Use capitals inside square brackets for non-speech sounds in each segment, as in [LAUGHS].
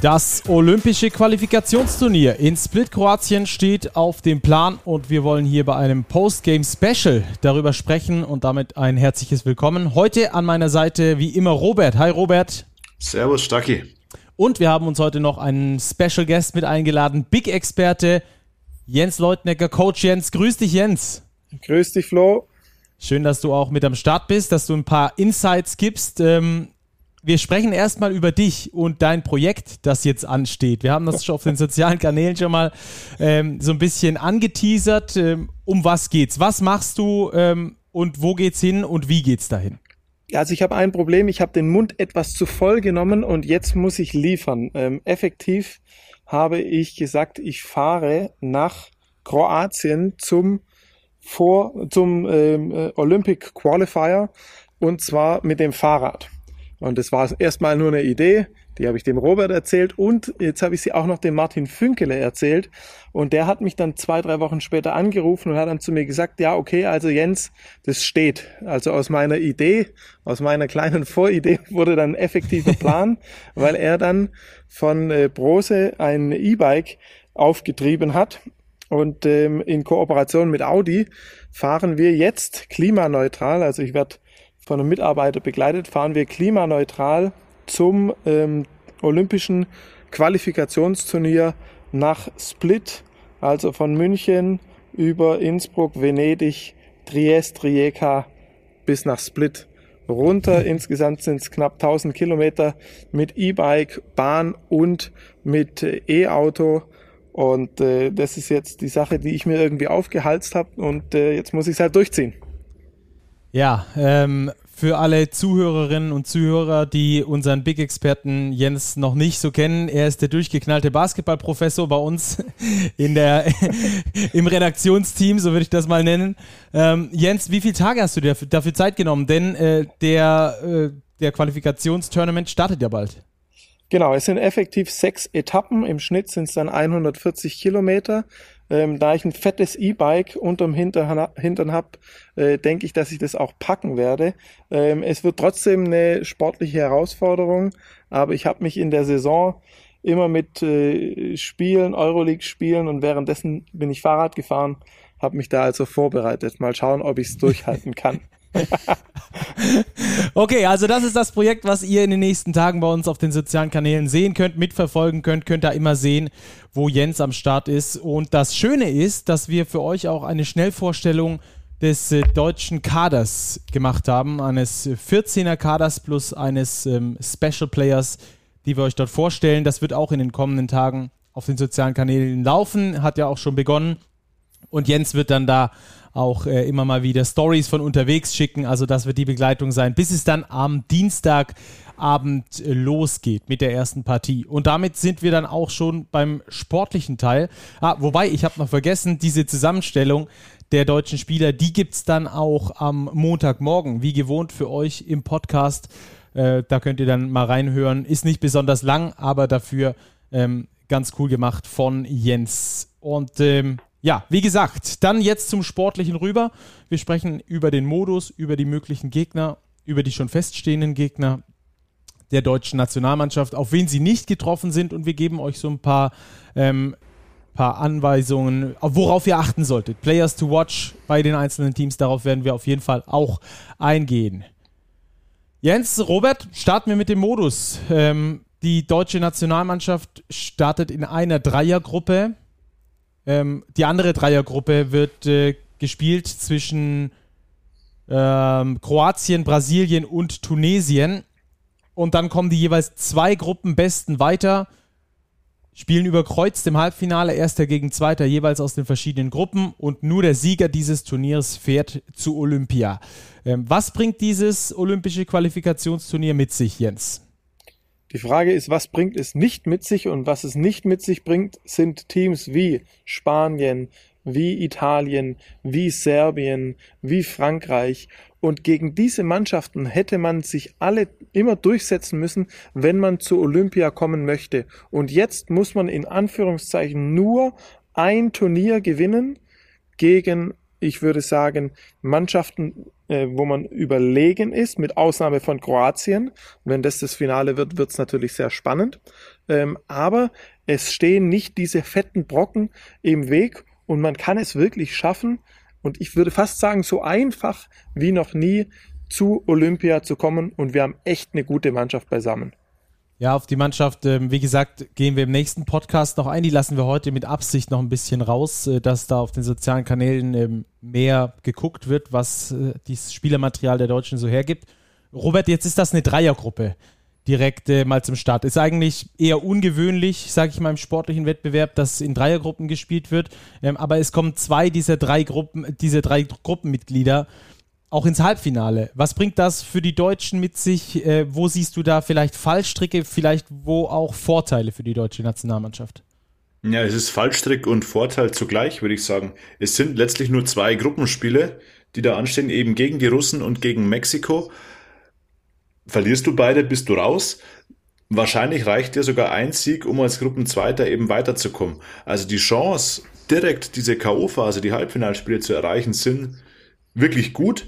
Das olympische Qualifikationsturnier in Split Kroatien steht auf dem Plan und wir wollen hier bei einem Postgame Special darüber sprechen und damit ein herzliches Willkommen. Heute an meiner Seite wie immer Robert. Hi Robert. Servus Stacki. Und wir haben uns heute noch einen Special Guest mit eingeladen, Big Experte Jens Leutnecker, Coach Jens. Grüß dich Jens. Grüß dich Flo. Schön, dass du auch mit am Start bist, dass du ein paar Insights gibst. Ähm, wir sprechen erstmal über dich und dein Projekt, das jetzt ansteht. Wir haben das schon auf den sozialen Kanälen schon mal ähm, so ein bisschen angeteasert. Ähm, um was geht's? Was machst du ähm, und wo geht's hin und wie geht's dahin? Also ich habe ein Problem, ich habe den Mund etwas zu voll genommen und jetzt muss ich liefern. Ähm, effektiv habe ich gesagt, ich fahre nach Kroatien zum vor zum ähm, äh, Olympic Qualifier und zwar mit dem Fahrrad. Und das war erstmal nur eine Idee, die habe ich dem Robert erzählt und jetzt habe ich sie auch noch dem Martin Fünkele erzählt. Und der hat mich dann zwei, drei Wochen später angerufen und hat dann zu mir gesagt, ja, okay, also Jens, das steht. Also aus meiner Idee, aus meiner kleinen [LAUGHS] Voridee wurde dann effektiver Plan, [LAUGHS] weil er dann von äh, Brose ein E-Bike aufgetrieben hat. Und ähm, in Kooperation mit Audi fahren wir jetzt klimaneutral. Also ich werde von einem Mitarbeiter begleitet, fahren wir klimaneutral zum ähm, olympischen Qualifikationsturnier nach Split, also von München über Innsbruck, Venedig, Triest, Rijeka bis nach Split runter. Insgesamt sind es knapp 1000 Kilometer mit E-Bike, Bahn und mit äh, E-Auto. Und äh, das ist jetzt die Sache, die ich mir irgendwie aufgehalst habe und äh, jetzt muss ich es halt durchziehen. Ja, ähm, für alle Zuhörerinnen und Zuhörer, die unseren Big-Experten Jens noch nicht so kennen, er ist der durchgeknallte Basketballprofessor bei uns [LAUGHS] in der, [LAUGHS] im Redaktionsteam, so würde ich das mal nennen. Ähm, Jens, wie viele Tage hast du dir dafür Zeit genommen? Denn äh, der, äh, der Qualifikationstournament startet ja bald. Genau, es sind effektiv sechs Etappen. Im Schnitt sind es dann 140 Kilometer. Ähm, da ich ein fettes E-Bike unterm Hintern, Hintern habe, äh, denke ich, dass ich das auch packen werde. Ähm, es wird trotzdem eine sportliche Herausforderung, aber ich habe mich in der Saison immer mit äh, Spielen, Euroleague-Spielen und währenddessen bin ich Fahrrad gefahren, habe mich da also vorbereitet. Mal schauen, ob ich es durchhalten kann. [LAUGHS] [LAUGHS] okay, also das ist das Projekt, was ihr in den nächsten Tagen bei uns auf den sozialen Kanälen sehen könnt, mitverfolgen könnt, könnt da immer sehen, wo Jens am Start ist. Und das Schöne ist, dass wir für euch auch eine Schnellvorstellung des äh, deutschen Kaders gemacht haben, eines 14er Kaders plus eines ähm, Special Players, die wir euch dort vorstellen. Das wird auch in den kommenden Tagen auf den sozialen Kanälen laufen, hat ja auch schon begonnen. Und Jens wird dann da auch äh, immer mal wieder Stories von unterwegs schicken. Also das wird die Begleitung sein, bis es dann am Dienstagabend äh, losgeht mit der ersten Partie. Und damit sind wir dann auch schon beim sportlichen Teil. Ah, wobei, ich habe noch vergessen, diese Zusammenstellung der deutschen Spieler, die gibt es dann auch am Montagmorgen, wie gewohnt für euch im Podcast. Äh, da könnt ihr dann mal reinhören. Ist nicht besonders lang, aber dafür ähm, ganz cool gemacht von Jens. Und ähm, ja, wie gesagt, dann jetzt zum Sportlichen rüber. Wir sprechen über den Modus, über die möglichen Gegner, über die schon feststehenden Gegner der deutschen Nationalmannschaft, auf wen sie nicht getroffen sind und wir geben euch so ein paar, ähm, paar Anweisungen, worauf ihr achten solltet. Players to watch bei den einzelnen Teams, darauf werden wir auf jeden Fall auch eingehen. Jens, Robert, starten wir mit dem Modus. Ähm, die deutsche Nationalmannschaft startet in einer Dreiergruppe ähm, die andere Dreiergruppe wird äh, gespielt zwischen ähm, Kroatien, Brasilien und Tunesien. Und dann kommen die jeweils zwei Gruppenbesten weiter, spielen überkreuzt im Halbfinale, erster gegen zweiter, jeweils aus den verschiedenen Gruppen. Und nur der Sieger dieses Turniers fährt zu Olympia. Ähm, was bringt dieses olympische Qualifikationsturnier mit sich, Jens? Die Frage ist, was bringt es nicht mit sich und was es nicht mit sich bringt, sind Teams wie Spanien, wie Italien, wie Serbien, wie Frankreich. Und gegen diese Mannschaften hätte man sich alle immer durchsetzen müssen, wenn man zu Olympia kommen möchte. Und jetzt muss man in Anführungszeichen nur ein Turnier gewinnen gegen, ich würde sagen, Mannschaften äh, wo man überlegen ist, mit Ausnahme von Kroatien. wenn das das Finale wird, wird es natürlich sehr spannend. Ähm, aber es stehen nicht diese fetten Brocken im Weg und man kann es wirklich schaffen. Und ich würde fast sagen, so einfach wie noch nie zu Olympia zu kommen. Und wir haben echt eine gute Mannschaft beisammen. Ja, auf die Mannschaft, ähm, wie gesagt, gehen wir im nächsten Podcast noch ein. Die lassen wir heute mit Absicht noch ein bisschen raus, äh, dass da auf den sozialen Kanälen ähm, mehr geguckt wird, was äh, dieses Spielermaterial der Deutschen so hergibt. Robert, jetzt ist das eine Dreiergruppe direkt äh, mal zum Start. Ist eigentlich eher ungewöhnlich, sage ich mal, im sportlichen Wettbewerb, dass in Dreiergruppen gespielt wird. Ähm, aber es kommen zwei dieser drei Gruppen, diese drei Gruppenmitglieder auch ins Halbfinale. Was bringt das für die Deutschen mit sich? Äh, wo siehst du da vielleicht Fallstricke, vielleicht wo auch Vorteile für die deutsche Nationalmannschaft? Ja, es ist Fallstrick und Vorteil zugleich, würde ich sagen. Es sind letztlich nur zwei Gruppenspiele, die da anstehen, eben gegen die Russen und gegen Mexiko. Verlierst du beide, bist du raus. Wahrscheinlich reicht dir sogar ein Sieg, um als Gruppenzweiter eben weiterzukommen. Also die Chance, direkt diese K.O.-Phase, die Halbfinalspiele zu erreichen, sind wirklich gut.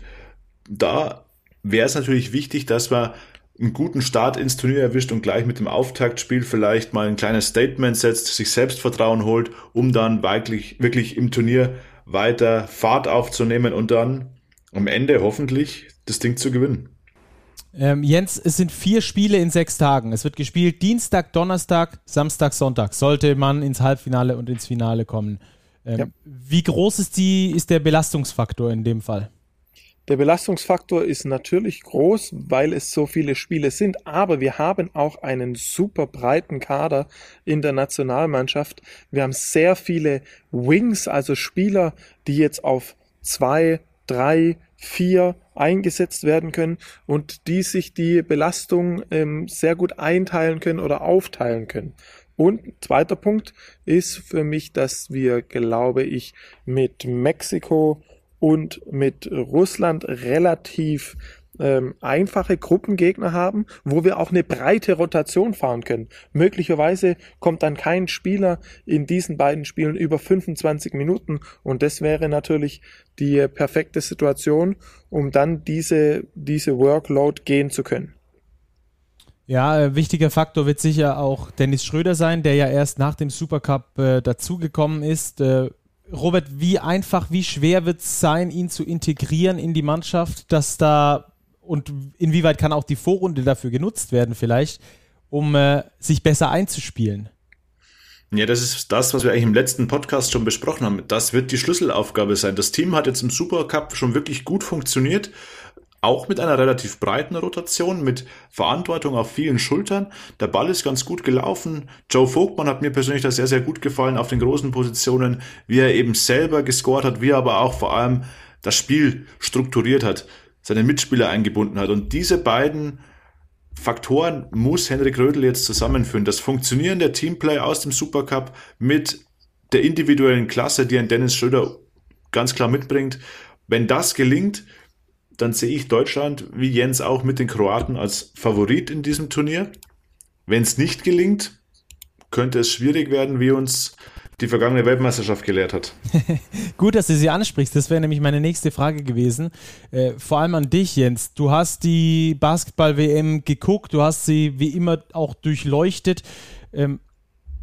Da wäre es natürlich wichtig, dass man einen guten Start ins Turnier erwischt und gleich mit dem Auftaktspiel vielleicht mal ein kleines Statement setzt, sich Selbstvertrauen holt, um dann wirklich, wirklich im Turnier weiter Fahrt aufzunehmen und dann am Ende hoffentlich das Ding zu gewinnen. Ähm, Jens, es sind vier Spiele in sechs Tagen. Es wird gespielt Dienstag, Donnerstag, Samstag, Sonntag. Sollte man ins Halbfinale und ins Finale kommen. Ähm, ja. Wie groß ist, die, ist der Belastungsfaktor in dem Fall? Der Belastungsfaktor ist natürlich groß, weil es so viele Spiele sind, aber wir haben auch einen super breiten Kader in der Nationalmannschaft. Wir haben sehr viele Wings, also Spieler, die jetzt auf zwei, drei, vier eingesetzt werden können und die sich die Belastung ähm, sehr gut einteilen können oder aufteilen können. Und zweiter Punkt ist für mich, dass wir, glaube ich, mit Mexiko und mit Russland relativ ähm, einfache Gruppengegner haben, wo wir auch eine breite Rotation fahren können. Möglicherweise kommt dann kein Spieler in diesen beiden Spielen über 25 Minuten und das wäre natürlich die perfekte Situation, um dann diese, diese Workload gehen zu können. Ja, äh, wichtiger Faktor wird sicher auch Dennis Schröder sein, der ja erst nach dem Supercup äh, dazugekommen ist. Äh, Robert, wie einfach, wie schwer wird es sein, ihn zu integrieren in die Mannschaft, dass da und inwieweit kann auch die Vorrunde dafür genutzt werden vielleicht, um äh, sich besser einzuspielen? Ja, das ist das, was wir eigentlich im letzten Podcast schon besprochen haben. Das wird die Schlüsselaufgabe sein. Das Team hat jetzt im Supercup schon wirklich gut funktioniert auch mit einer relativ breiten Rotation, mit Verantwortung auf vielen Schultern. Der Ball ist ganz gut gelaufen. Joe Vogtmann hat mir persönlich da sehr, sehr gut gefallen auf den großen Positionen, wie er eben selber gescored hat, wie er aber auch vor allem das Spiel strukturiert hat, seine Mitspieler eingebunden hat. Und diese beiden Faktoren muss Henrik Rödel jetzt zusammenführen. Das Funktionieren der Teamplay aus dem Supercup mit der individuellen Klasse, die ein Dennis Schröder ganz klar mitbringt. Wenn das gelingt, dann sehe ich Deutschland, wie Jens auch, mit den Kroaten als Favorit in diesem Turnier. Wenn es nicht gelingt, könnte es schwierig werden, wie uns die vergangene Weltmeisterschaft gelehrt hat. [LAUGHS] Gut, dass du sie ansprichst. Das wäre nämlich meine nächste Frage gewesen. Äh, vor allem an dich, Jens. Du hast die Basketball-WM geguckt, du hast sie wie immer auch durchleuchtet. Ähm,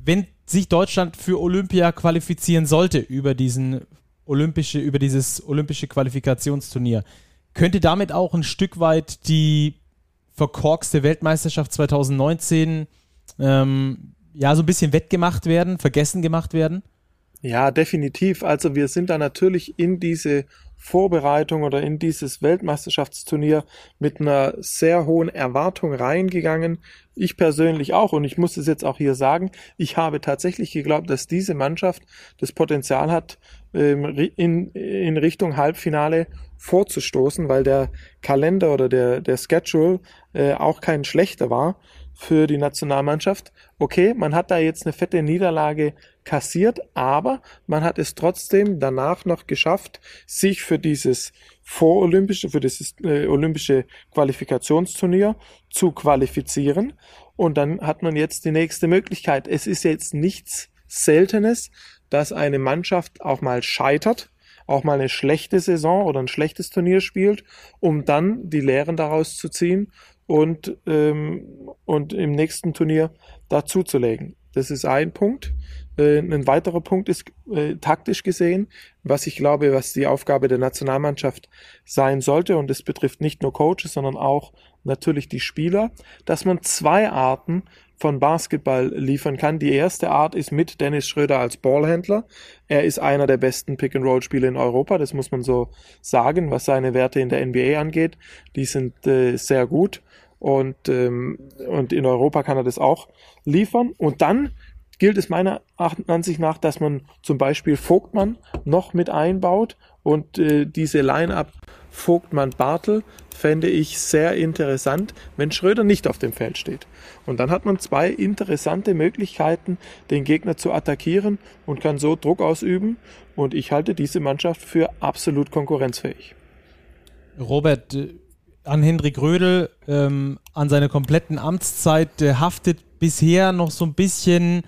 wenn sich Deutschland für Olympia qualifizieren sollte über diesen olympische, über dieses olympische Qualifikationsturnier, könnte damit auch ein Stück weit die verkorkste Weltmeisterschaft 2019 ähm, ja so ein bisschen wettgemacht werden, vergessen gemacht werden? Ja, definitiv. Also wir sind da natürlich in diese Vorbereitung oder in dieses Weltmeisterschaftsturnier mit einer sehr hohen Erwartung reingegangen. Ich persönlich auch und ich muss es jetzt auch hier sagen, ich habe tatsächlich geglaubt, dass diese Mannschaft das Potenzial hat, ähm, in, in Richtung Halbfinale vorzustoßen, weil der Kalender oder der, der Schedule äh, auch kein schlechter war für die Nationalmannschaft. Okay, man hat da jetzt eine fette Niederlage kassiert, aber man hat es trotzdem danach noch geschafft, sich für dieses vorolympische, für dieses äh, olympische Qualifikationsturnier zu qualifizieren. Und dann hat man jetzt die nächste Möglichkeit. Es ist jetzt nichts Seltenes, dass eine Mannschaft auch mal scheitert auch mal eine schlechte Saison oder ein schlechtes Turnier spielt, um dann die Lehren daraus zu ziehen und, ähm, und im nächsten Turnier dazuzulegen. Das ist ein Punkt. Äh, ein weiterer Punkt ist äh, taktisch gesehen, was ich glaube, was die Aufgabe der Nationalmannschaft sein sollte, und es betrifft nicht nur Coaches, sondern auch natürlich die Spieler, dass man zwei Arten von Basketball liefern kann. Die erste Art ist mit Dennis Schröder als Ballhändler. Er ist einer der besten Pick-and-Roll-Spieler in Europa, das muss man so sagen, was seine Werte in der NBA angeht. Die sind äh, sehr gut und, ähm, und in Europa kann er das auch liefern. Und dann gilt es meiner Ansicht nach, dass man zum Beispiel Vogtmann noch mit einbaut und äh, diese Line-up Vogtmann-Bartel fände ich sehr interessant, wenn Schröder nicht auf dem Feld steht. Und dann hat man zwei interessante Möglichkeiten, den Gegner zu attackieren und kann so Druck ausüben. Und ich halte diese Mannschaft für absolut konkurrenzfähig. Robert, äh, an Hendrik Rödel, ähm, an seiner kompletten Amtszeit äh, haftet bisher noch so ein bisschen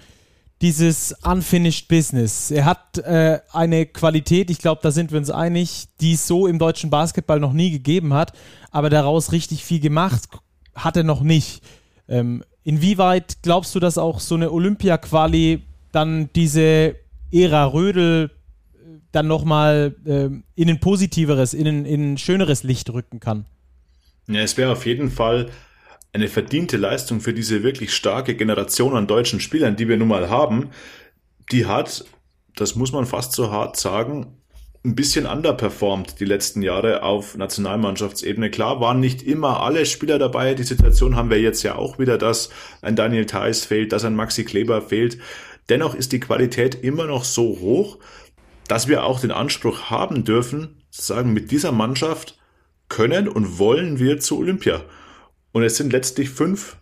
dieses Unfinished Business. Er hat äh, eine Qualität, ich glaube, da sind wir uns einig, die es so im deutschen Basketball noch nie gegeben hat, aber daraus richtig viel gemacht hat er noch nicht. Ähm, inwieweit glaubst du, dass auch so eine Olympia-Quali dann diese Ära Rödel äh, dann nochmal äh, in ein positiveres, in ein, in ein schöneres Licht rücken kann? Ja, es wäre auf jeden Fall eine verdiente Leistung für diese wirklich starke Generation an deutschen Spielern, die wir nun mal haben, die hat, das muss man fast so hart sagen, ein bisschen underperformed die letzten Jahre auf Nationalmannschaftsebene. Klar waren nicht immer alle Spieler dabei. Die Situation haben wir jetzt ja auch wieder, dass ein Daniel Theiss fehlt, dass ein Maxi Kleber fehlt. Dennoch ist die Qualität immer noch so hoch, dass wir auch den Anspruch haben dürfen, zu sagen, mit dieser Mannschaft können und wollen wir zu Olympia. Und es sind letztlich fünf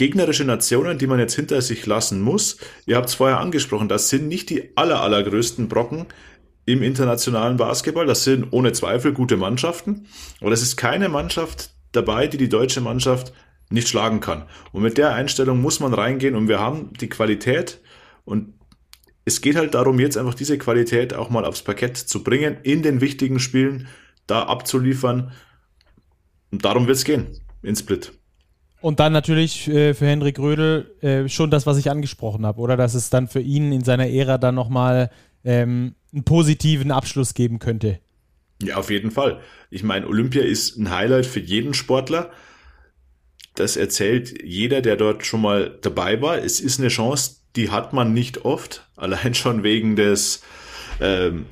gegnerische Nationen, die man jetzt hinter sich lassen muss. Ihr habt es vorher angesprochen, das sind nicht die aller, allergrößten Brocken im internationalen Basketball. Das sind ohne Zweifel gute Mannschaften. Aber es ist keine Mannschaft dabei, die die deutsche Mannschaft nicht schlagen kann. Und mit der Einstellung muss man reingehen und wir haben die Qualität und es geht halt darum, jetzt einfach diese Qualität auch mal aufs Parkett zu bringen, in den wichtigen Spielen da abzuliefern. Und darum wird es gehen in Split. Und dann natürlich äh, für Hendrik Rödel äh, schon das, was ich angesprochen habe, oder? Dass es dann für ihn in seiner Ära dann nochmal ähm, einen positiven Abschluss geben könnte. Ja, auf jeden Fall. Ich meine, Olympia ist ein Highlight für jeden Sportler. Das erzählt jeder, der dort schon mal dabei war. Es ist eine Chance, die hat man nicht oft. Allein schon wegen des ähm,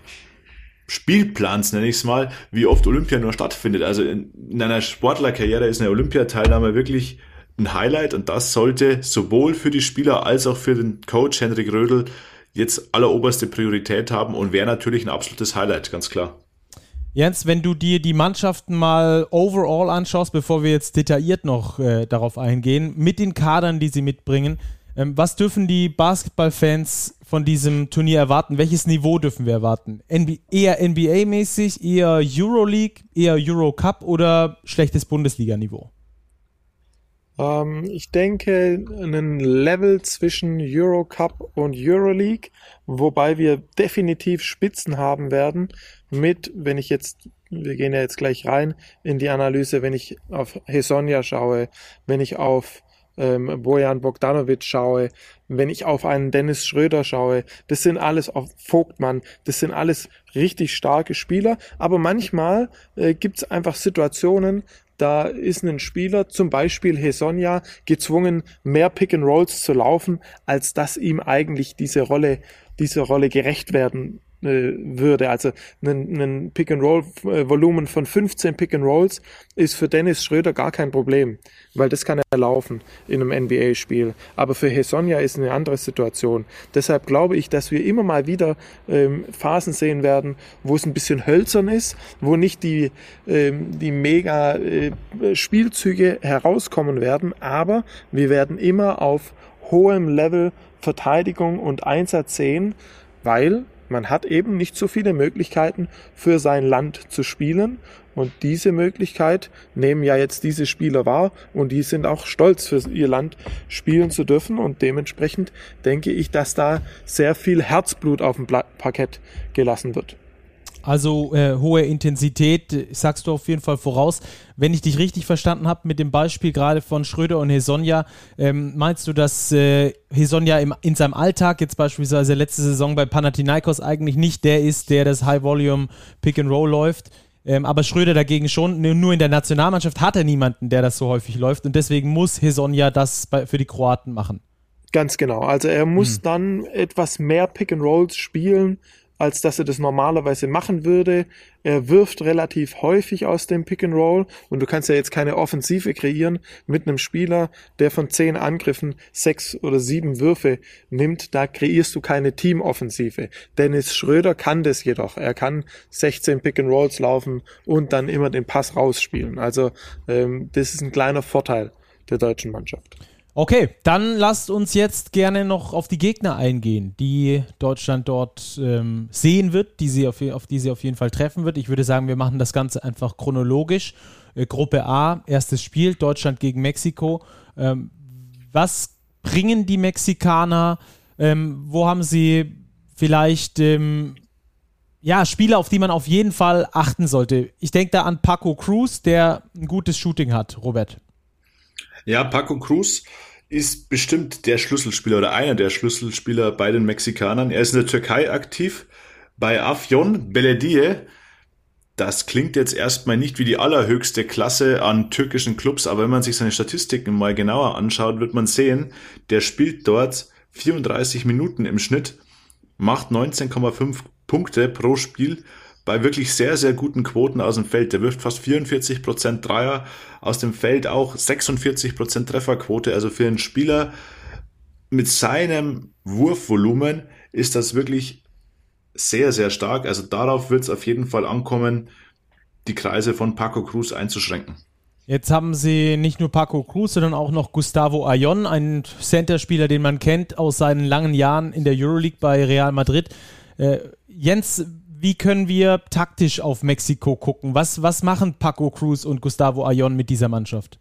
Spielplans, nenne ich es mal, wie oft Olympia nur stattfindet. Also in, in einer Sportlerkarriere ist eine Olympiateilnahme wirklich ein Highlight und das sollte sowohl für die Spieler als auch für den Coach Henrik Rödel jetzt alleroberste Priorität haben und wäre natürlich ein absolutes Highlight, ganz klar. Jens, wenn du dir die Mannschaften mal overall anschaust, bevor wir jetzt detailliert noch äh, darauf eingehen, mit den Kadern, die sie mitbringen, was dürfen die Basketballfans von diesem Turnier erwarten? Welches Niveau dürfen wir erwarten? NBA, eher NBA-mäßig, eher Euroleague, eher Eurocup oder schlechtes Bundesliga-Niveau? Ähm, ich denke, ein Level zwischen Eurocup und Euroleague, wobei wir definitiv Spitzen haben werden mit, wenn ich jetzt, wir gehen ja jetzt gleich rein in die Analyse, wenn ich auf Hesonja schaue, wenn ich auf ähm, Bojan Bogdanovic schaue, wenn ich auf einen Dennis Schröder schaue, das sind alles auf Vogtmann, das sind alles richtig starke Spieler, aber manchmal äh, gibt es einfach Situationen, da ist ein Spieler, zum Beispiel Hesonja, gezwungen, mehr Pick and Rolls zu laufen, als dass ihm eigentlich diese Rolle, diese Rolle gerecht werden würde. Also ein, ein Pick-and-Roll-Volumen von 15 Pick-and-Rolls ist für Dennis Schröder gar kein Problem, weil das kann er laufen in einem NBA-Spiel. Aber für Hesonja ist eine andere Situation. Deshalb glaube ich, dass wir immer mal wieder ähm, Phasen sehen werden, wo es ein bisschen hölzern ist, wo nicht die, ähm, die mega äh, Spielzüge herauskommen werden, aber wir werden immer auf hohem Level Verteidigung und Einsatz sehen, weil man hat eben nicht so viele Möglichkeiten für sein Land zu spielen. Und diese Möglichkeit nehmen ja jetzt diese Spieler wahr. Und die sind auch stolz für ihr Land spielen zu dürfen. Und dementsprechend denke ich, dass da sehr viel Herzblut auf dem Parkett gelassen wird. Also äh, hohe Intensität, sagst du auf jeden Fall voraus. Wenn ich dich richtig verstanden habe mit dem Beispiel gerade von Schröder und Hesonja, ähm, meinst du, dass äh, Hesonja im, in seinem Alltag, jetzt beispielsweise letzte Saison bei Panathinaikos, eigentlich nicht der ist, der das High-Volume Pick-and-Roll läuft? Ähm, aber Schröder dagegen schon. Nur in der Nationalmannschaft hat er niemanden, der das so häufig läuft. Und deswegen muss Hesonja das bei, für die Kroaten machen. Ganz genau. Also er muss hm. dann etwas mehr Pick and Rolls spielen, als dass er das normalerweise machen würde. Er wirft relativ häufig aus dem Pick and Roll und du kannst ja jetzt keine Offensive kreieren mit einem Spieler, der von zehn Angriffen sechs oder sieben Würfe nimmt. Da kreierst du keine Teamoffensive. Dennis Schröder kann das jedoch. Er kann 16 Pick and Rolls laufen und dann immer den Pass rausspielen. Also ähm, das ist ein kleiner Vorteil der deutschen Mannschaft. Okay, dann lasst uns jetzt gerne noch auf die Gegner eingehen, die Deutschland dort ähm, sehen wird, die sie auf, auf, die sie auf jeden Fall treffen wird. Ich würde sagen, wir machen das Ganze einfach chronologisch. Äh, Gruppe A, erstes Spiel, Deutschland gegen Mexiko. Ähm, was bringen die Mexikaner? Ähm, wo haben sie vielleicht ähm, ja, Spiele, auf die man auf jeden Fall achten sollte? Ich denke da an Paco Cruz, der ein gutes Shooting hat, Robert. Ja, Paco Cruz ist bestimmt der Schlüsselspieler oder einer der Schlüsselspieler bei den Mexikanern. Er ist in der Türkei aktiv bei Afyon Belediye. Das klingt jetzt erstmal nicht wie die allerhöchste Klasse an türkischen Clubs, aber wenn man sich seine Statistiken mal genauer anschaut, wird man sehen, der spielt dort 34 Minuten im Schnitt, macht 19,5 Punkte pro Spiel bei wirklich sehr, sehr guten Quoten aus dem Feld. Der wirft fast 44% Dreier aus dem Feld, auch 46% Trefferquote. Also für einen Spieler mit seinem Wurfvolumen ist das wirklich sehr, sehr stark. Also darauf wird es auf jeden Fall ankommen, die Kreise von Paco Cruz einzuschränken. Jetzt haben sie nicht nur Paco Cruz, sondern auch noch Gustavo Ayon, einen Center-Spieler, den man kennt aus seinen langen Jahren in der Euroleague bei Real Madrid. Äh, Jens, wie können wir taktisch auf Mexiko gucken? Was, was machen Paco Cruz und Gustavo Ayon mit dieser Mannschaft?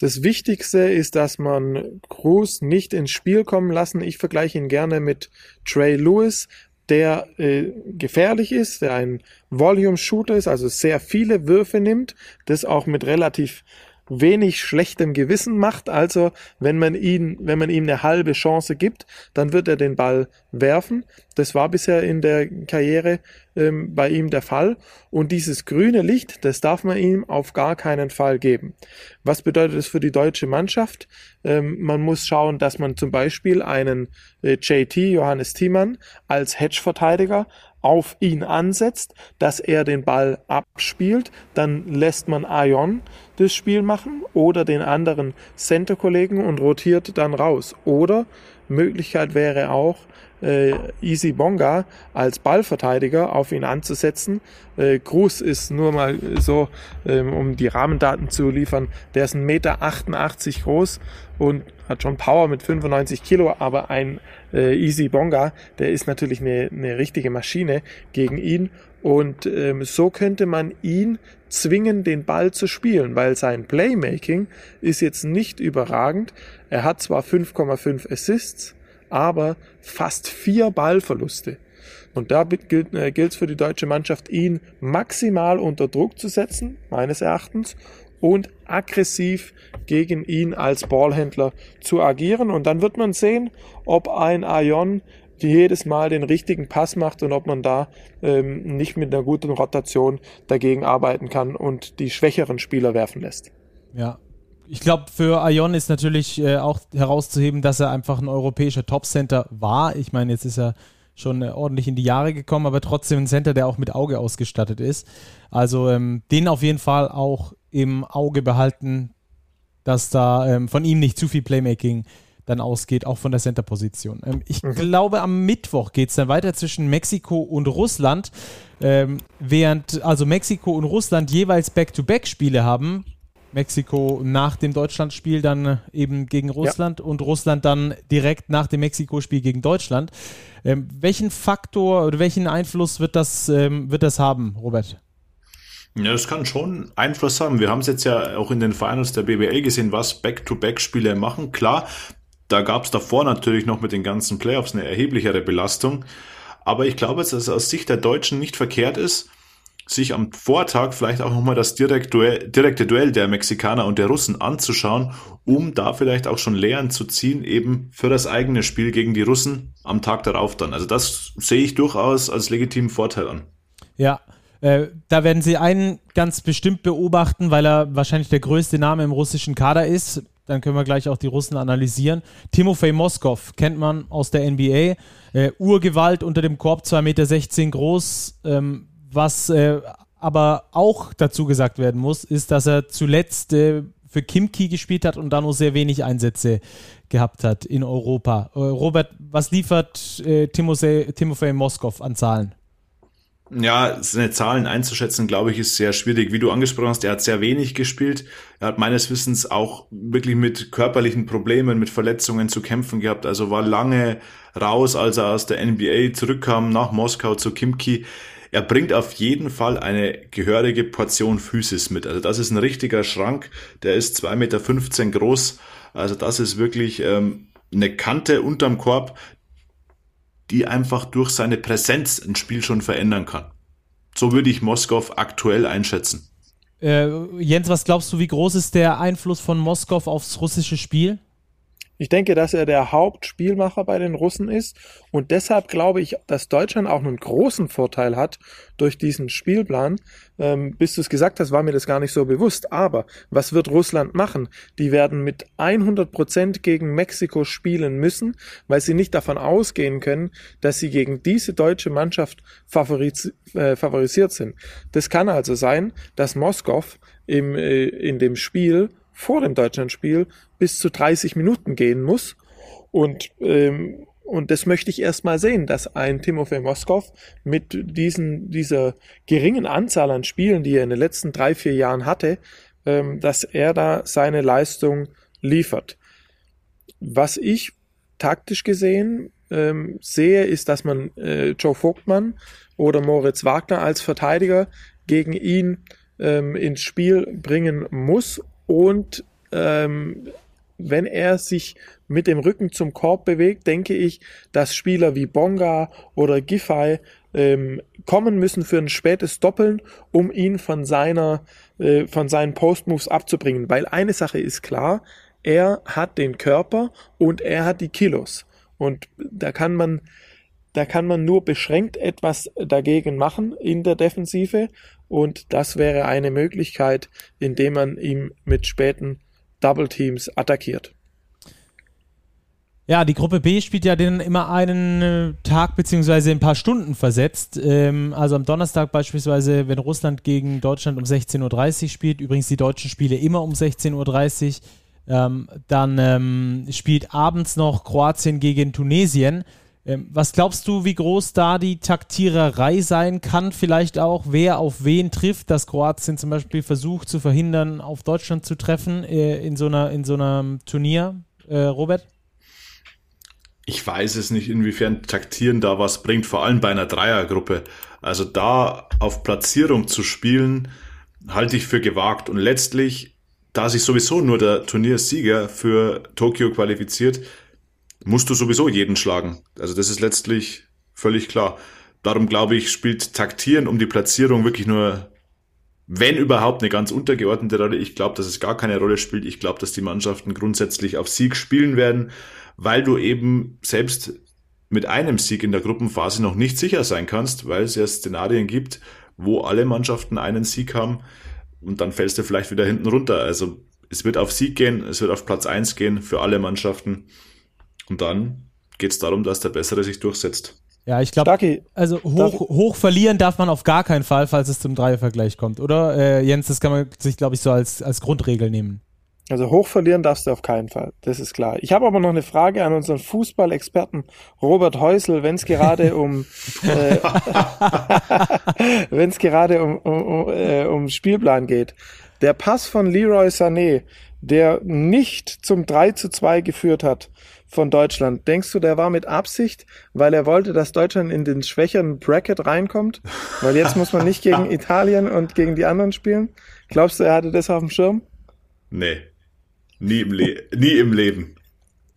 Das Wichtigste ist, dass man Cruz nicht ins Spiel kommen lassen. Ich vergleiche ihn gerne mit Trey Lewis, der äh, gefährlich ist, der ein Volume-Shooter ist, also sehr viele Würfe nimmt, das auch mit relativ wenig schlechtem Gewissen macht. Also wenn man ihn, wenn man ihm eine halbe Chance gibt, dann wird er den Ball werfen. Das war bisher in der Karriere ähm, bei ihm der Fall. Und dieses grüne Licht, das darf man ihm auf gar keinen Fall geben. Was bedeutet das für die deutsche Mannschaft? Ähm, man muss schauen, dass man zum Beispiel einen äh, JT, Johannes Thiemann, als Hedge-Verteidiger auf ihn ansetzt, dass er den Ball abspielt, dann lässt man Ion das Spiel machen oder den anderen Center-Kollegen und rotiert dann raus. Oder Möglichkeit wäre auch, äh, Easy Bonga als Ballverteidiger auf ihn anzusetzen. Äh, Cruz ist nur mal so, ähm, um die Rahmendaten zu liefern, der ist 1,88 Meter groß und hat schon Power mit 95 Kilo, aber ein äh, Easy Bonga, der ist natürlich eine, eine richtige Maschine gegen ihn und ähm, so könnte man ihn zwingen, den Ball zu spielen, weil sein Playmaking ist jetzt nicht überragend. Er hat zwar 5,5 Assists, aber fast vier Ballverluste. Und da gilt es äh, für die deutsche Mannschaft, ihn maximal unter Druck zu setzen, meines Erachtens, und aggressiv gegen ihn als Ballhändler zu agieren. Und dann wird man sehen, ob ein Ion jedes Mal den richtigen Pass macht und ob man da ähm, nicht mit einer guten Rotation dagegen arbeiten kann und die schwächeren Spieler werfen lässt. Ja, ich glaube, für Ion ist natürlich äh, auch herauszuheben, dass er einfach ein europäischer Top-Center war. Ich meine, jetzt ist er schon äh, ordentlich in die Jahre gekommen, aber trotzdem ein Center, der auch mit Auge ausgestattet ist. Also ähm, den auf jeden Fall auch im Auge behalten, dass da ähm, von ihm nicht zu viel Playmaking dann ausgeht, auch von der Center-Position. Ähm, ich mhm. glaube, am Mittwoch geht es dann weiter zwischen Mexiko und Russland. Ähm, während also Mexiko und Russland jeweils Back-to-Back-Spiele haben, Mexiko nach dem Deutschlandspiel dann eben gegen Russland ja. und Russland dann direkt nach dem Mexiko-Spiel gegen Deutschland. Ähm, welchen Faktor oder welchen Einfluss wird das, ähm, wird das haben, Robert? Ja, das kann schon Einfluss haben. Wir haben es jetzt ja auch in den Finals der BBL gesehen, was Back-to-Back-Spiele machen. Klar, da gab es davor natürlich noch mit den ganzen Playoffs eine erheblichere Belastung. Aber ich glaube, dass es aus Sicht der Deutschen nicht verkehrt ist, sich am Vortag vielleicht auch nochmal das direkte Duell der Mexikaner und der Russen anzuschauen, um da vielleicht auch schon Lehren zu ziehen, eben für das eigene Spiel gegen die Russen am Tag darauf dann. Also das sehe ich durchaus als legitimen Vorteil an. Ja, äh, da werden Sie einen ganz bestimmt beobachten, weil er wahrscheinlich der größte Name im russischen Kader ist. Dann können wir gleich auch die Russen analysieren. Timofey Moskov kennt man aus der NBA. Äh, Urgewalt unter dem Korb, 2,16 Meter groß. Ähm, was äh, aber auch dazu gesagt werden muss, ist, dass er zuletzt äh, für Kimki gespielt hat und da nur sehr wenig Einsätze gehabt hat in Europa. Äh, Robert, was liefert äh, Timofey, Moskov an Zahlen? Ja, seine Zahlen einzuschätzen, glaube ich, ist sehr schwierig. Wie du angesprochen hast, er hat sehr wenig gespielt. Er hat meines Wissens auch wirklich mit körperlichen Problemen, mit Verletzungen zu kämpfen gehabt. Also war lange raus, als er aus der NBA zurückkam nach Moskau zu Kimki. Er bringt auf jeden Fall eine gehörige Portion Physis mit. Also das ist ein richtiger Schrank. Der ist 2,15 Meter groß. Also das ist wirklich ähm, eine Kante unterm Korb, die einfach durch seine Präsenz ein Spiel schon verändern kann. So würde ich Moskau aktuell einschätzen. Äh, Jens, was glaubst du, wie groß ist der Einfluss von Moskau aufs russische Spiel? Ich denke, dass er der Hauptspielmacher bei den Russen ist und deshalb glaube ich, dass Deutschland auch einen großen Vorteil hat durch diesen Spielplan. Ähm, bis du es gesagt hast, war mir das gar nicht so bewusst. Aber was wird Russland machen? Die werden mit 100 Prozent gegen Mexiko spielen müssen, weil sie nicht davon ausgehen können, dass sie gegen diese deutsche Mannschaft favoris äh, favorisiert sind. Das kann also sein, dass Moskau im, äh, in dem Spiel vor dem Deutschlandspiel bis zu 30 Minuten gehen muss. Und, ähm, und das möchte ich erst mal sehen, dass ein Timofey Moskov mit diesen, dieser geringen Anzahl an Spielen, die er in den letzten drei, vier Jahren hatte, ähm, dass er da seine Leistung liefert. Was ich taktisch gesehen ähm, sehe, ist, dass man äh, Joe Vogtmann oder Moritz Wagner als Verteidiger gegen ihn ähm, ins Spiel bringen muss und ähm, wenn er sich mit dem Rücken zum Korb bewegt, denke ich, dass Spieler wie Bonga oder Giffey ähm, kommen müssen für ein spätes Doppeln, um ihn von seiner, äh, von seinen Postmoves abzubringen. Weil eine Sache ist klar, er hat den Körper und er hat die Kilos. Und da kann man, da kann man nur beschränkt etwas dagegen machen in der Defensive. Und das wäre eine Möglichkeit, indem man ihm mit späten Double Teams attackiert. Ja, die Gruppe B spielt ja den immer einen äh, Tag beziehungsweise ein paar Stunden versetzt. Ähm, also am Donnerstag beispielsweise, wenn Russland gegen Deutschland um 16.30 Uhr spielt, übrigens die deutschen Spiele immer um 16.30 Uhr, ähm, dann ähm, spielt abends noch Kroatien gegen Tunesien. Ähm, was glaubst du, wie groß da die Taktiererei sein kann? Vielleicht auch, wer auf wen trifft, dass Kroatien zum Beispiel versucht zu verhindern, auf Deutschland zu treffen äh, in, so einer, in so einem Turnier, äh, Robert? Ich weiß es nicht, inwiefern Taktieren da was bringt, vor allem bei einer Dreiergruppe. Also da auf Platzierung zu spielen, halte ich für gewagt. Und letztlich, da sich sowieso nur der Turniersieger für Tokio qualifiziert, musst du sowieso jeden schlagen. Also das ist letztlich völlig klar. Darum glaube ich, spielt Taktieren um die Platzierung wirklich nur, wenn überhaupt, eine ganz untergeordnete Rolle. Ich glaube, dass es gar keine Rolle spielt. Ich glaube, dass die Mannschaften grundsätzlich auf Sieg spielen werden, weil du eben selbst mit einem Sieg in der Gruppenphase noch nicht sicher sein kannst, weil es ja Szenarien gibt, wo alle Mannschaften einen Sieg haben und dann fällst du vielleicht wieder hinten runter. Also es wird auf Sieg gehen, es wird auf Platz eins gehen für alle Mannschaften. Und dann geht es darum, dass der Bessere sich durchsetzt. Ja, ich glaube, also hoch, hoch verlieren darf man auf gar keinen Fall, falls es zum Dreiervergleich kommt, oder? Äh, Jens, das kann man sich, glaube ich, so als, als Grundregel nehmen. Also hoch verlieren darfst du auf keinen Fall, das ist klar. Ich habe aber noch eine Frage an unseren Fußballexperten Robert Häusl, wenn es gerade um äh, [LAUGHS] wenn es gerade um, um, um, äh, um Spielplan geht. Der Pass von Leroy Sané, der nicht zum 3 zu 2 geführt hat, von Deutschland. Denkst du, der war mit Absicht, weil er wollte, dass Deutschland in den schwächeren Bracket reinkommt? Weil jetzt muss man nicht [LAUGHS] gegen Italien und gegen die anderen spielen. Glaubst du, er hatte das auf dem Schirm? Nee. Nie im, Le nie im Leben.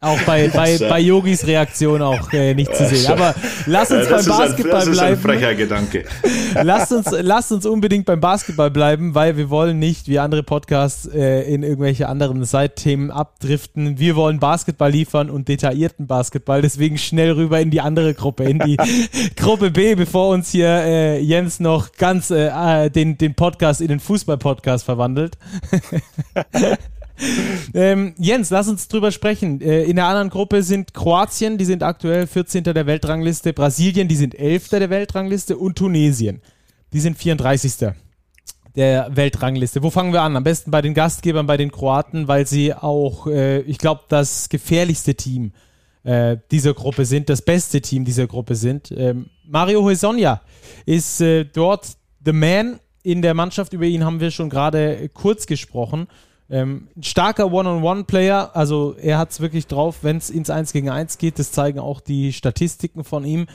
Auch bei, [LAUGHS] bei, bei Yogis Reaktion auch äh, nicht zu sehen. Aber lass uns beim Basketball ein, das bleiben. Das ist ein frecher Gedanke. [LAUGHS] lasst, uns, lasst uns unbedingt beim Basketball bleiben, weil wir wollen nicht wie andere Podcasts äh, in irgendwelche anderen Seitthemen abdriften. Wir wollen Basketball liefern und detaillierten Basketball. Deswegen schnell rüber in die andere Gruppe, in die [LAUGHS] Gruppe B, bevor uns hier äh, Jens noch ganz äh, äh den, den Podcast in den Fußball-Podcast verwandelt. [LAUGHS] ähm, Jens, lass uns drüber sprechen. Äh, in der anderen Gruppe sind Kroatien, die sind aktuell 14. der Weltrangliste, Brasilien, die sind 11. der Weltrangliste und Tunesien, die sind 34. der Weltrangliste. Wo fangen wir an? Am besten bei den Gastgebern, bei den Kroaten, weil sie auch, äh, ich glaube, das gefährlichste Team äh, dieser Gruppe sind, das beste Team dieser Gruppe sind. Ähm, Mario Hesonja ist äh, dort the man in der Mannschaft. Über ihn haben wir schon gerade kurz gesprochen. Ähm, starker One-on-One-Player, also er hat es wirklich drauf, wenn es ins 1 gegen 1 geht, das zeigen auch die Statistiken von ihm.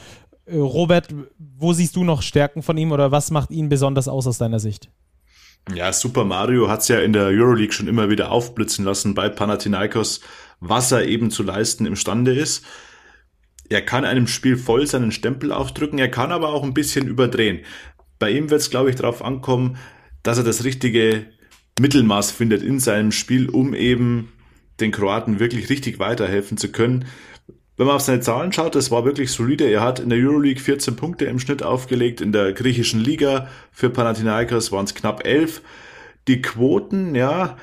Äh, Robert, wo siehst du noch Stärken von ihm oder was macht ihn besonders aus aus deiner Sicht? Ja, Super Mario hat es ja in der Euroleague schon immer wieder aufblitzen lassen bei Panathinaikos, was er eben zu leisten imstande ist. Er kann einem Spiel voll seinen Stempel aufdrücken, er kann aber auch ein bisschen überdrehen. Bei ihm wird es, glaube ich, darauf ankommen, dass er das richtige Mittelmaß findet in seinem Spiel, um eben den Kroaten wirklich richtig weiterhelfen zu können. Wenn man auf seine Zahlen schaut, das war wirklich solide. Er hat in der Euroleague 14 Punkte im Schnitt aufgelegt, in der griechischen Liga für Panathinaikos waren es knapp 11. Die Quoten, ja,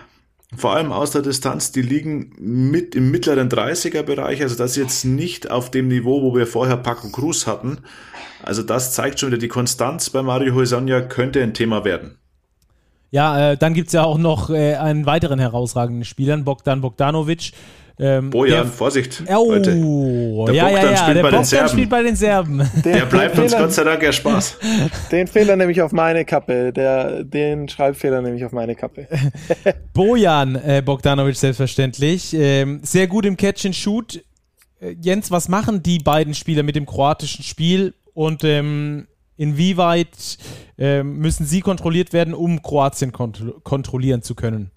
vor allem aus der Distanz, die liegen mit im mittleren 30er Bereich, also das jetzt nicht auf dem Niveau, wo wir vorher Paco Cruz hatten. Also das zeigt schon wieder die Konstanz bei Mario Hoysonja könnte ein Thema werden. Ja, äh, dann gibt es ja auch noch äh, einen weiteren herausragenden Spieler, Bogdan Bogdanovic. Ähm, Bojan, der, Vorsicht. Oh, Leute. Der ja, Bogdan ja, ja, spielt der bei Bogdan den Serben. spielt bei den Serben. [LAUGHS] Den, der bleibt uns Fehler, Gott sei Dank ja Spaß. [LAUGHS] Den Fehler nehme ich auf meine Kappe. Der, den Schreibfehler nehme ich auf meine Kappe. [LAUGHS] Bojan äh, Bogdanovic selbstverständlich. Ähm, sehr gut im Catch and Shoot. Äh, Jens, was machen die beiden Spieler mit dem kroatischen Spiel? Und ähm, Inwieweit äh, müssen sie kontrolliert werden, um Kroatien kont kontrollieren zu können?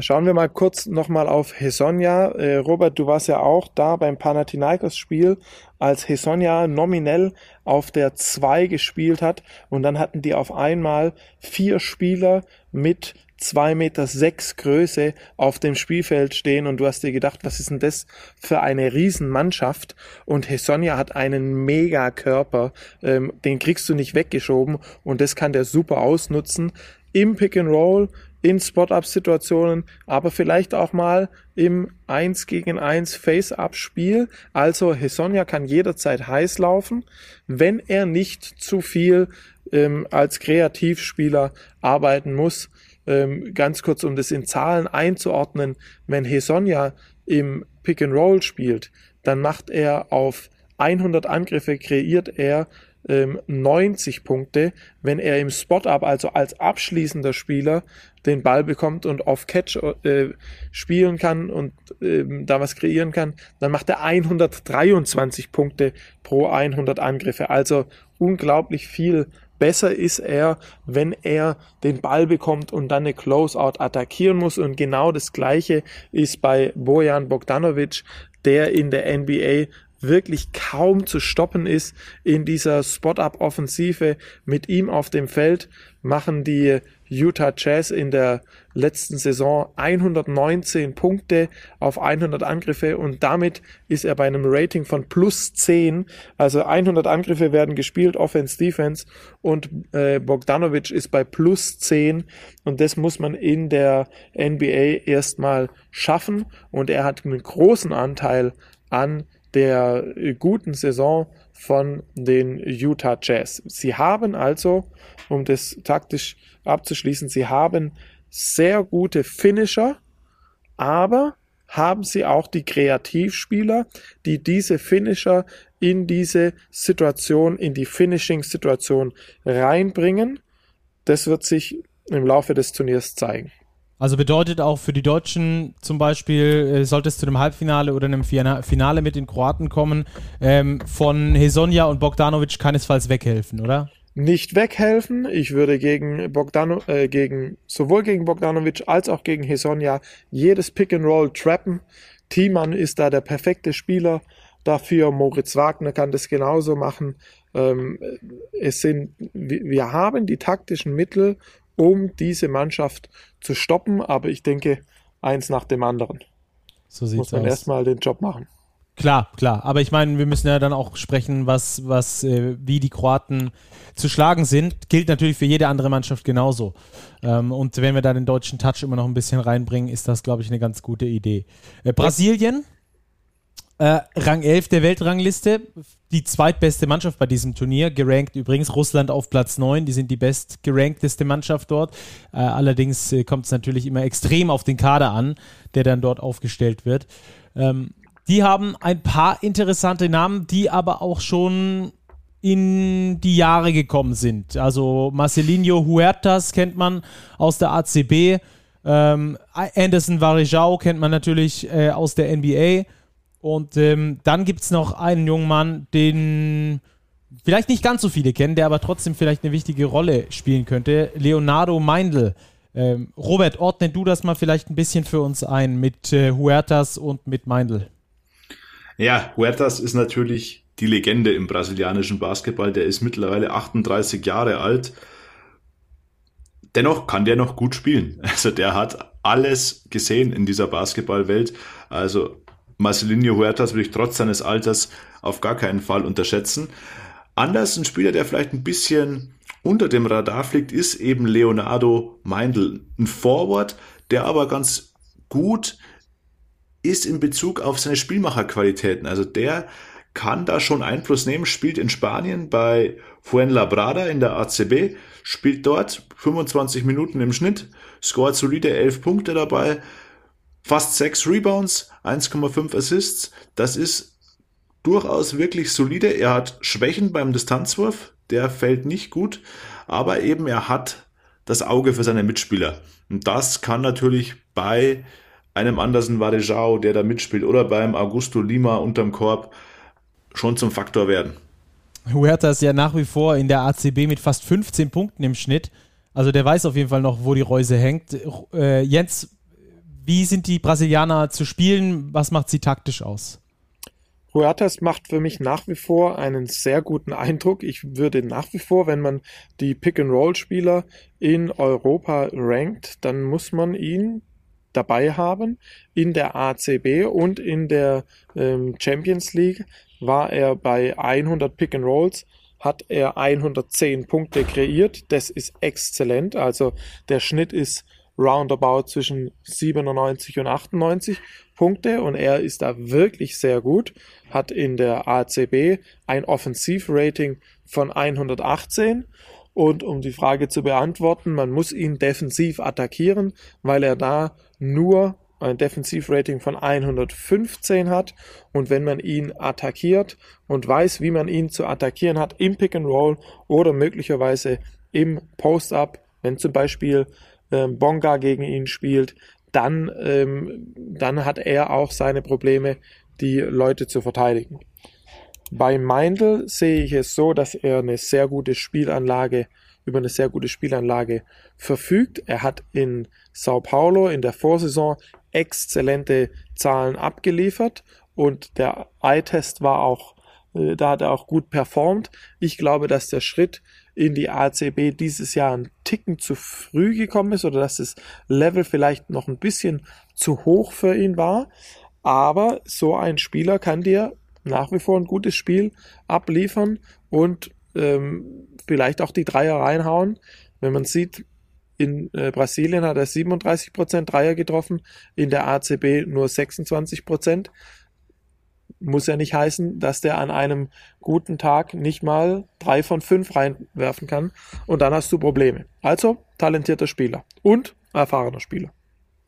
Schauen wir mal kurz nochmal auf Hesonja. Äh, Robert, du warst ja auch da beim Panathinaikos-Spiel, als Hesonja nominell auf der 2 gespielt hat und dann hatten die auf einmal vier Spieler mit zwei Meter sechs Größe auf dem Spielfeld stehen und du hast dir gedacht, was ist denn das für eine Riesenmannschaft? Und Hesonja hat einen Megakörper, ähm, den kriegst du nicht weggeschoben und das kann der super ausnutzen im Pick and Roll, in Spot-Up-Situationen, aber vielleicht auch mal im 1 gegen 1 Face-Up-Spiel. Also Hesonja kann jederzeit heiß laufen, wenn er nicht zu viel ähm, als Kreativspieler arbeiten muss ähm, ganz kurz, um das in Zahlen einzuordnen, wenn Hesonja im Pick and Roll spielt, dann macht er auf 100 Angriffe kreiert er ähm, 90 Punkte. Wenn er im Spot-Up, also als abschließender Spieler, den Ball bekommt und auf Catch äh, spielen kann und ähm, da was kreieren kann, dann macht er 123 Punkte pro 100 Angriffe. Also unglaublich viel Besser ist er, wenn er den Ball bekommt und dann eine Closeout attackieren muss. Und genau das Gleiche ist bei Bojan Bogdanovic, der in der NBA wirklich kaum zu stoppen ist in dieser Spot-Up-Offensive. Mit ihm auf dem Feld machen die Utah Jazz in der letzten Saison 119 Punkte auf 100 Angriffe und damit ist er bei einem Rating von plus 10. Also 100 Angriffe werden gespielt, Offense, Defense und äh, Bogdanovic ist bei plus 10 und das muss man in der NBA erstmal schaffen und er hat einen großen Anteil an der guten Saison von den Utah Jazz. Sie haben also, um das taktisch abzuschließen, sie haben sehr gute Finisher, aber haben sie auch die Kreativspieler, die diese Finisher in diese Situation, in die Finishing-Situation reinbringen. Das wird sich im Laufe des Turniers zeigen. Also bedeutet auch für die Deutschen zum Beispiel, äh, sollte es zu einem Halbfinale oder einem Finale mit den Kroaten kommen, ähm, von Hesonja und Bogdanovic keinesfalls weghelfen, oder? Nicht weghelfen. Ich würde gegen Bogdano, äh, gegen, sowohl gegen Bogdanovic als auch gegen Hesonja jedes Pick and Roll trappen. Thiemann ist da der perfekte Spieler dafür. Moritz Wagner kann das genauso machen. Ähm, es sind, wir haben die taktischen Mittel, um diese Mannschaft zu stoppen, aber ich denke, eins nach dem anderen. So sieht's Muss man aus. erstmal den Job machen. Klar, klar. Aber ich meine, wir müssen ja dann auch sprechen, was, was, äh, wie die Kroaten zu schlagen sind. Gilt natürlich für jede andere Mannschaft genauso. Ähm, und wenn wir da den deutschen Touch immer noch ein bisschen reinbringen, ist das, glaube ich, eine ganz gute Idee. Äh, Brasilien, äh, Rang 11 der Weltrangliste, die zweitbeste Mannschaft bei diesem Turnier, gerankt übrigens Russland auf Platz 9, die sind die best gerankteste Mannschaft dort. Äh, allerdings äh, kommt es natürlich immer extrem auf den Kader an, der dann dort aufgestellt wird. Ähm, die haben ein paar interessante Namen, die aber auch schon in die Jahre gekommen sind. Also Marcelinho Huertas kennt man aus der ACB. Ähm, Anderson Varejao kennt man natürlich äh, aus der NBA. Und ähm, dann gibt es noch einen jungen Mann, den vielleicht nicht ganz so viele kennen, der aber trotzdem vielleicht eine wichtige Rolle spielen könnte. Leonardo Meindl. Ähm, Robert, ordne du das mal vielleicht ein bisschen für uns ein mit äh, Huertas und mit Meindl. Ja, Huertas ist natürlich die Legende im brasilianischen Basketball. Der ist mittlerweile 38 Jahre alt. Dennoch kann der noch gut spielen. [LAUGHS] Also der hat alles gesehen in dieser Basketballwelt. Also Marcelinho Huertas würde ich trotz seines Alters auf gar keinen Fall unterschätzen. Anders ein Spieler, der vielleicht ein bisschen unter dem Radar fliegt, ist eben Leonardo Meindl. Ein Forward, der aber ganz gut ist in Bezug auf seine Spielmacherqualitäten. Also der kann da schon Einfluss nehmen, spielt in Spanien bei Fuenlabrada in der ACB, spielt dort 25 Minuten im Schnitt, scoret solide 11 Punkte dabei, fast 6 Rebounds, 1,5 Assists. Das ist durchaus wirklich solide. Er hat Schwächen beim Distanzwurf, der fällt nicht gut, aber eben er hat das Auge für seine Mitspieler. Und das kann natürlich bei einem Andersen Varejao, der da mitspielt, oder beim Augusto Lima unterm Korb schon zum Faktor werden. Huerta ist ja nach wie vor in der ACB mit fast 15 Punkten im Schnitt. Also der weiß auf jeden Fall noch, wo die Reuse hängt. Äh, Jens, wie sind die Brasilianer zu spielen? Was macht sie taktisch aus? Huertas macht für mich nach wie vor einen sehr guten Eindruck. Ich würde nach wie vor, wenn man die Pick-and-Roll-Spieler in Europa rankt, dann muss man ihn dabei haben. In der ACB und in der ähm, Champions League war er bei 100 Pick and Rolls, hat er 110 Punkte kreiert. Das ist exzellent. Also der Schnitt ist roundabout zwischen 97 und 98 Punkte. Und er ist da wirklich sehr gut. Hat in der ACB ein Offensivrating von 118 und um die Frage zu beantworten, man muss ihn defensiv attackieren, weil er da nur ein Defensivrating von 115 hat. Und wenn man ihn attackiert und weiß, wie man ihn zu attackieren hat im Pick and Roll oder möglicherweise im Post-Up, wenn zum Beispiel ähm, Bonga gegen ihn spielt, dann, ähm, dann hat er auch seine Probleme, die Leute zu verteidigen. Bei Meindl sehe ich es so, dass er eine sehr gute Spielanlage über eine sehr gute Spielanlage verfügt. Er hat in Sao Paulo in der Vorsaison exzellente Zahlen abgeliefert und der Eye-Test war auch, äh, da hat er auch gut performt. Ich glaube, dass der Schritt in die ACB dieses Jahr ein Ticken zu früh gekommen ist oder dass das Level vielleicht noch ein bisschen zu hoch für ihn war. Aber so ein Spieler kann dir nach wie vor ein gutes Spiel abliefern und ähm, vielleicht auch die Dreier reinhauen. Wenn man sieht, in äh, Brasilien hat er 37% Dreier getroffen, in der ACB nur 26%. Muss ja nicht heißen, dass der an einem guten Tag nicht mal drei von fünf reinwerfen kann und dann hast du Probleme. Also talentierter Spieler und erfahrener Spieler.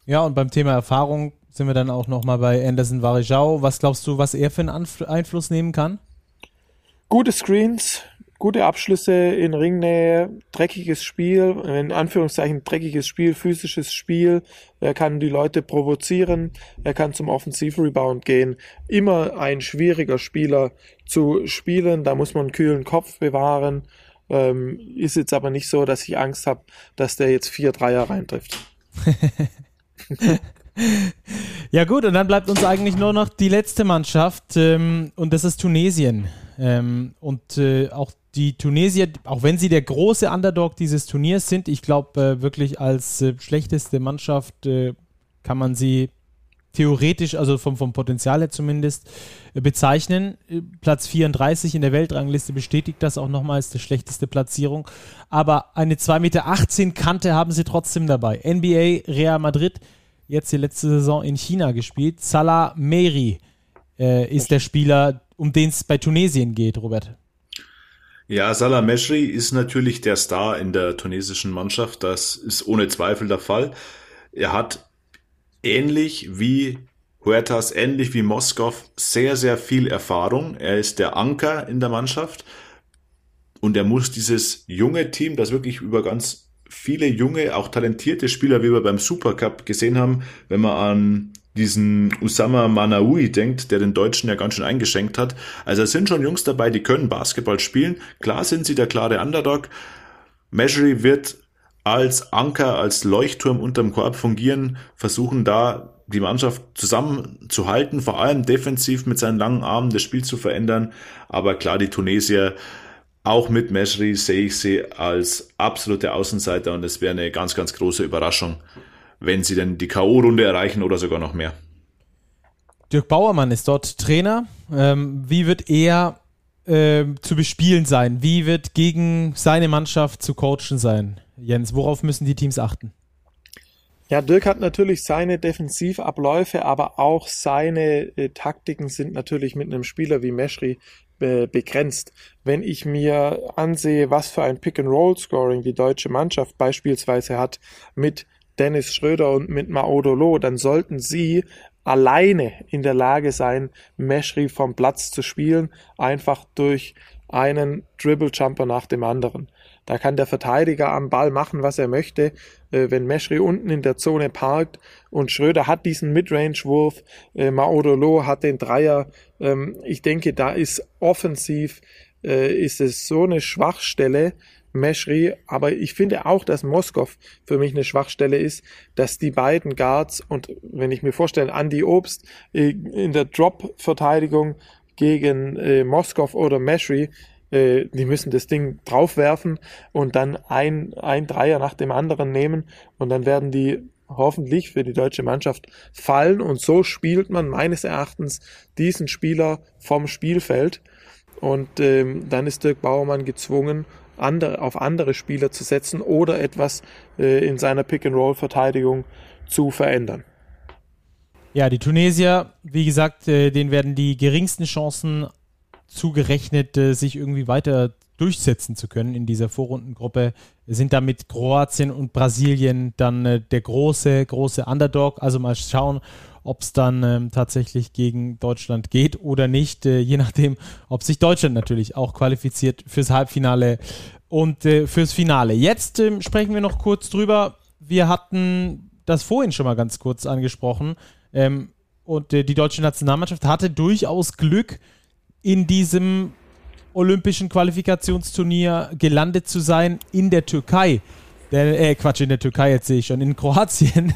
Ja, und beim Thema Erfahrung sind wir dann auch nochmal bei Anderson Varejao. Was glaubst du, was er für einen Einfluss nehmen kann? Gute Screens, gute Abschlüsse in Ringnähe, dreckiges Spiel, in Anführungszeichen dreckiges Spiel, physisches Spiel. Er kann die Leute provozieren, er kann zum Offensivrebound gehen. Immer ein schwieriger Spieler zu spielen, da muss man einen kühlen Kopf bewahren. Ähm, ist jetzt aber nicht so, dass ich Angst habe, dass der jetzt vier Dreier reintrifft. [LAUGHS] Ja gut, und dann bleibt uns eigentlich nur noch die letzte Mannschaft ähm, und das ist Tunesien. Ähm, und äh, auch die Tunesier, auch wenn sie der große Underdog dieses Turniers sind, ich glaube äh, wirklich als äh, schlechteste Mannschaft äh, kann man sie theoretisch, also vom, vom Potenzial her zumindest, äh, bezeichnen. Äh, Platz 34 in der Weltrangliste bestätigt das auch nochmal als die schlechteste Platzierung. Aber eine 2,18 Meter Kante haben sie trotzdem dabei. NBA, Real Madrid, jetzt die letzte Saison in China gespielt. Salah Meri äh, ist der Spieler, um den es bei Tunesien geht, Robert. Ja, Salah Meshri ist natürlich der Star in der tunesischen Mannschaft. Das ist ohne Zweifel der Fall. Er hat ähnlich wie Huertas, ähnlich wie Moskov, sehr, sehr viel Erfahrung. Er ist der Anker in der Mannschaft und er muss dieses junge Team, das wirklich über ganz viele junge, auch talentierte Spieler, wie wir beim Supercup gesehen haben, wenn man an diesen Usama Manaui denkt, der den Deutschen ja ganz schön eingeschenkt hat. Also es sind schon Jungs dabei, die können Basketball spielen. Klar sind sie der klare Underdog. Measury wird als Anker, als Leuchtturm unterm Korb fungieren, versuchen da die Mannschaft zusammenzuhalten, vor allem defensiv mit seinen langen Armen das Spiel zu verändern. Aber klar, die Tunesier, auch mit Mesri sehe ich sie als absolute Außenseiter und es wäre eine ganz, ganz große Überraschung, wenn sie denn die K.O.-Runde erreichen oder sogar noch mehr. Dirk Bauermann ist dort Trainer. Ähm, wie wird er äh, zu bespielen sein? Wie wird gegen seine Mannschaft zu coachen sein? Jens, worauf müssen die Teams achten? Ja, Dirk hat natürlich seine Defensivabläufe, aber auch seine äh, Taktiken sind natürlich mit einem Spieler wie Meschri äh, begrenzt. Wenn ich mir ansehe, was für ein Pick-and-Roll-Scoring die deutsche Mannschaft beispielsweise hat mit Dennis Schröder und mit Maodolo, dann sollten sie alleine in der Lage sein, Meschri vom Platz zu spielen, einfach durch einen Dribble-Jumper nach dem anderen. Da kann der Verteidiger am Ball machen, was er möchte. Äh, wenn Meschri unten in der Zone parkt und Schröder hat diesen Midrange-Wurf, äh, Maodolo hat den Dreier. Ähm, ich denke, da ist offensiv, äh, ist es so eine Schwachstelle, Meschri, aber ich finde auch, dass Moskow für mich eine Schwachstelle ist, dass die beiden Guards und wenn ich mir vorstelle, Andy Obst äh, in der Drop-Verteidigung gegen äh, Moskow oder Meschri, äh, die müssen das Ding draufwerfen und dann ein, ein Dreier nach dem anderen nehmen und dann werden die hoffentlich für die deutsche Mannschaft fallen und so spielt man meines Erachtens diesen Spieler vom Spielfeld und ähm, dann ist Dirk Bauermann gezwungen, andere, auf andere Spieler zu setzen oder etwas äh, in seiner Pick-and-Roll-Verteidigung zu verändern. Ja, die Tunesier, wie gesagt, äh, denen werden die geringsten Chancen zugerechnet, äh, sich irgendwie weiter durchsetzen zu können in dieser Vorrundengruppe, sind damit Kroatien und Brasilien dann äh, der große, große Underdog. Also mal schauen, ob es dann ähm, tatsächlich gegen Deutschland geht oder nicht, äh, je nachdem, ob sich Deutschland natürlich auch qualifiziert fürs Halbfinale und äh, fürs Finale. Jetzt ähm, sprechen wir noch kurz drüber. Wir hatten das vorhin schon mal ganz kurz angesprochen. Ähm, und äh, die deutsche Nationalmannschaft hatte durchaus Glück, in diesem olympischen Qualifikationsturnier gelandet zu sein in der Türkei. Der, äh, Quatsch, in der Türkei jetzt sehe ich schon, in Kroatien.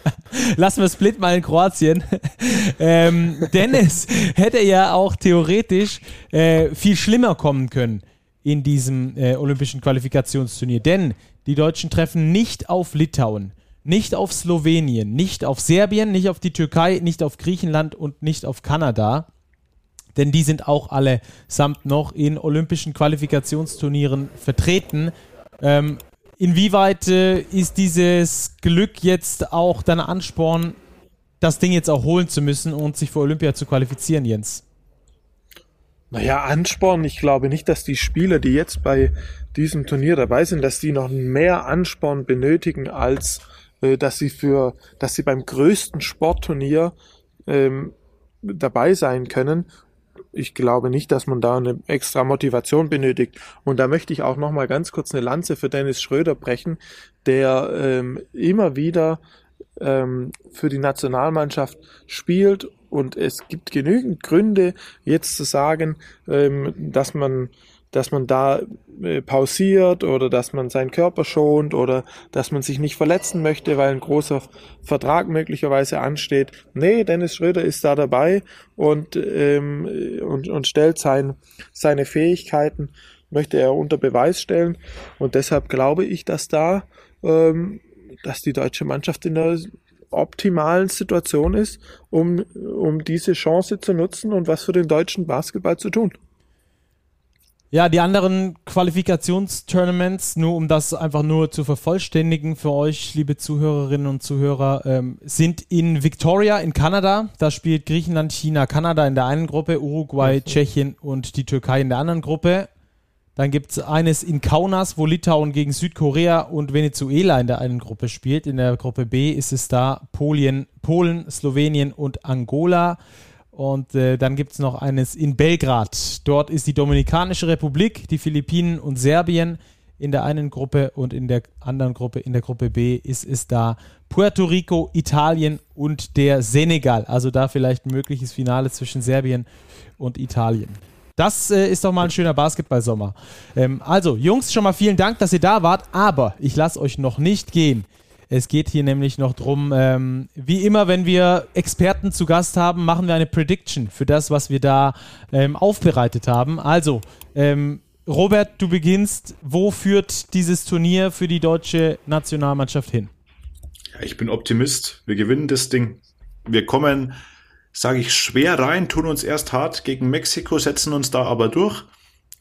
[LAUGHS] Lassen wir Split mal in Kroatien. [LAUGHS] ähm, Dennis hätte ja auch theoretisch äh, viel schlimmer kommen können in diesem äh, olympischen Qualifikationsturnier. Denn die Deutschen treffen nicht auf Litauen, nicht auf Slowenien, nicht auf Serbien, nicht auf die Türkei, nicht auf Griechenland und nicht auf Kanada denn die sind auch alle samt noch in olympischen Qualifikationsturnieren vertreten. Ähm, inwieweit äh, ist dieses Glück jetzt auch dein Ansporn, das Ding jetzt auch holen zu müssen und sich für Olympia zu qualifizieren, Jens? Naja, Ansporn, ich glaube nicht, dass die Spieler, die jetzt bei diesem Turnier dabei sind, dass die noch mehr Ansporn benötigen, als äh, dass sie für, dass sie beim größten Sportturnier ähm, dabei sein können ich glaube nicht, dass man da eine extra Motivation benötigt. Und da möchte ich auch noch mal ganz kurz eine Lanze für Dennis Schröder brechen, der ähm, immer wieder ähm, für die Nationalmannschaft spielt und es gibt genügend Gründe, jetzt zu sagen, ähm, dass man dass man da äh, pausiert oder dass man seinen Körper schont oder dass man sich nicht verletzen möchte, weil ein großer Vertrag möglicherweise ansteht. Nee, Dennis Schröder ist da dabei und, ähm, und, und stellt sein, seine Fähigkeiten, möchte er unter Beweis stellen. Und deshalb glaube ich, dass da, ähm, dass die deutsche Mannschaft in der optimalen Situation ist, um, um diese Chance zu nutzen und was für den deutschen Basketball zu tun. Ja, die anderen Qualifikationstournaments, nur um das einfach nur zu vervollständigen für euch, liebe Zuhörerinnen und Zuhörer, ähm, sind in Victoria in Kanada. Da spielt Griechenland, China, Kanada in der einen Gruppe, Uruguay, mhm. Tschechien und die Türkei in der anderen Gruppe. Dann gibt es eines in Kaunas, wo Litauen gegen Südkorea und Venezuela in der einen Gruppe spielt. In der Gruppe B ist es da Polien, Polen, Slowenien und Angola. Und äh, dann gibt es noch eines in Belgrad. Dort ist die Dominikanische Republik, die Philippinen und Serbien in der einen Gruppe und in der anderen Gruppe, in der Gruppe B, ist es da Puerto Rico, Italien und der Senegal. Also da vielleicht ein mögliches Finale zwischen Serbien und Italien. Das äh, ist doch mal ein schöner Basketballsommer. Ähm, also, Jungs, schon mal vielen Dank, dass ihr da wart, aber ich lasse euch noch nicht gehen. Es geht hier nämlich noch drum, ähm, wie immer, wenn wir Experten zu Gast haben, machen wir eine Prediction für das, was wir da ähm, aufbereitet haben. Also, ähm, Robert, du beginnst. Wo führt dieses Turnier für die deutsche Nationalmannschaft hin? Ich bin Optimist. Wir gewinnen das Ding. Wir kommen, sage ich, schwer rein, tun uns erst hart gegen Mexiko, setzen uns da aber durch,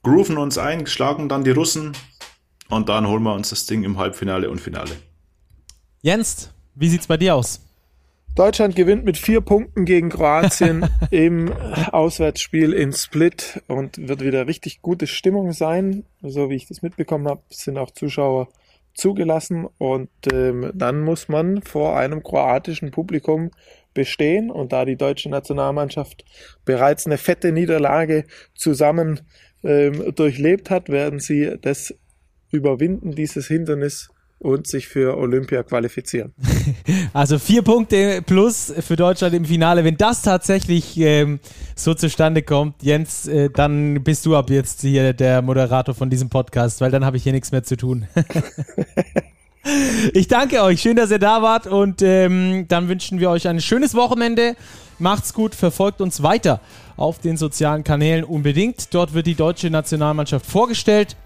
grooven uns ein, schlagen dann die Russen und dann holen wir uns das Ding im Halbfinale und Finale. Jens, wie sieht's bei dir aus? Deutschland gewinnt mit vier Punkten gegen Kroatien [LAUGHS] im Auswärtsspiel in Split und wird wieder richtig gute Stimmung sein. So wie ich das mitbekommen habe, sind auch Zuschauer zugelassen und ähm, dann muss man vor einem kroatischen Publikum bestehen und da die deutsche Nationalmannschaft bereits eine fette Niederlage zusammen ähm, durchlebt hat, werden sie das überwinden, dieses Hindernis und sich für Olympia qualifizieren. [LAUGHS] Also vier Punkte plus für Deutschland im Finale. Wenn das tatsächlich ähm, so zustande kommt, Jens, äh, dann bist du ab jetzt hier der Moderator von diesem Podcast, weil dann habe ich hier nichts mehr zu tun. [LAUGHS] ich danke euch. Schön, dass ihr da wart und ähm, dann wünschen wir euch ein schönes Wochenende. Macht's gut, verfolgt uns weiter auf den sozialen Kanälen unbedingt. Dort wird die deutsche Nationalmannschaft vorgestellt.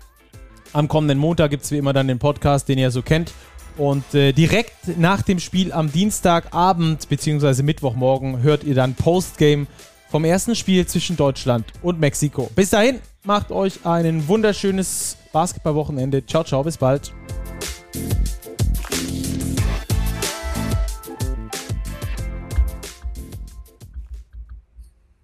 Am kommenden Montag gibt es wie immer dann den Podcast, den ihr so kennt. Und äh, direkt nach dem Spiel am Dienstagabend bzw. Mittwochmorgen hört ihr dann Postgame vom ersten Spiel zwischen Deutschland und Mexiko. Bis dahin, macht euch ein wunderschönes Basketballwochenende. Ciao, ciao, bis bald.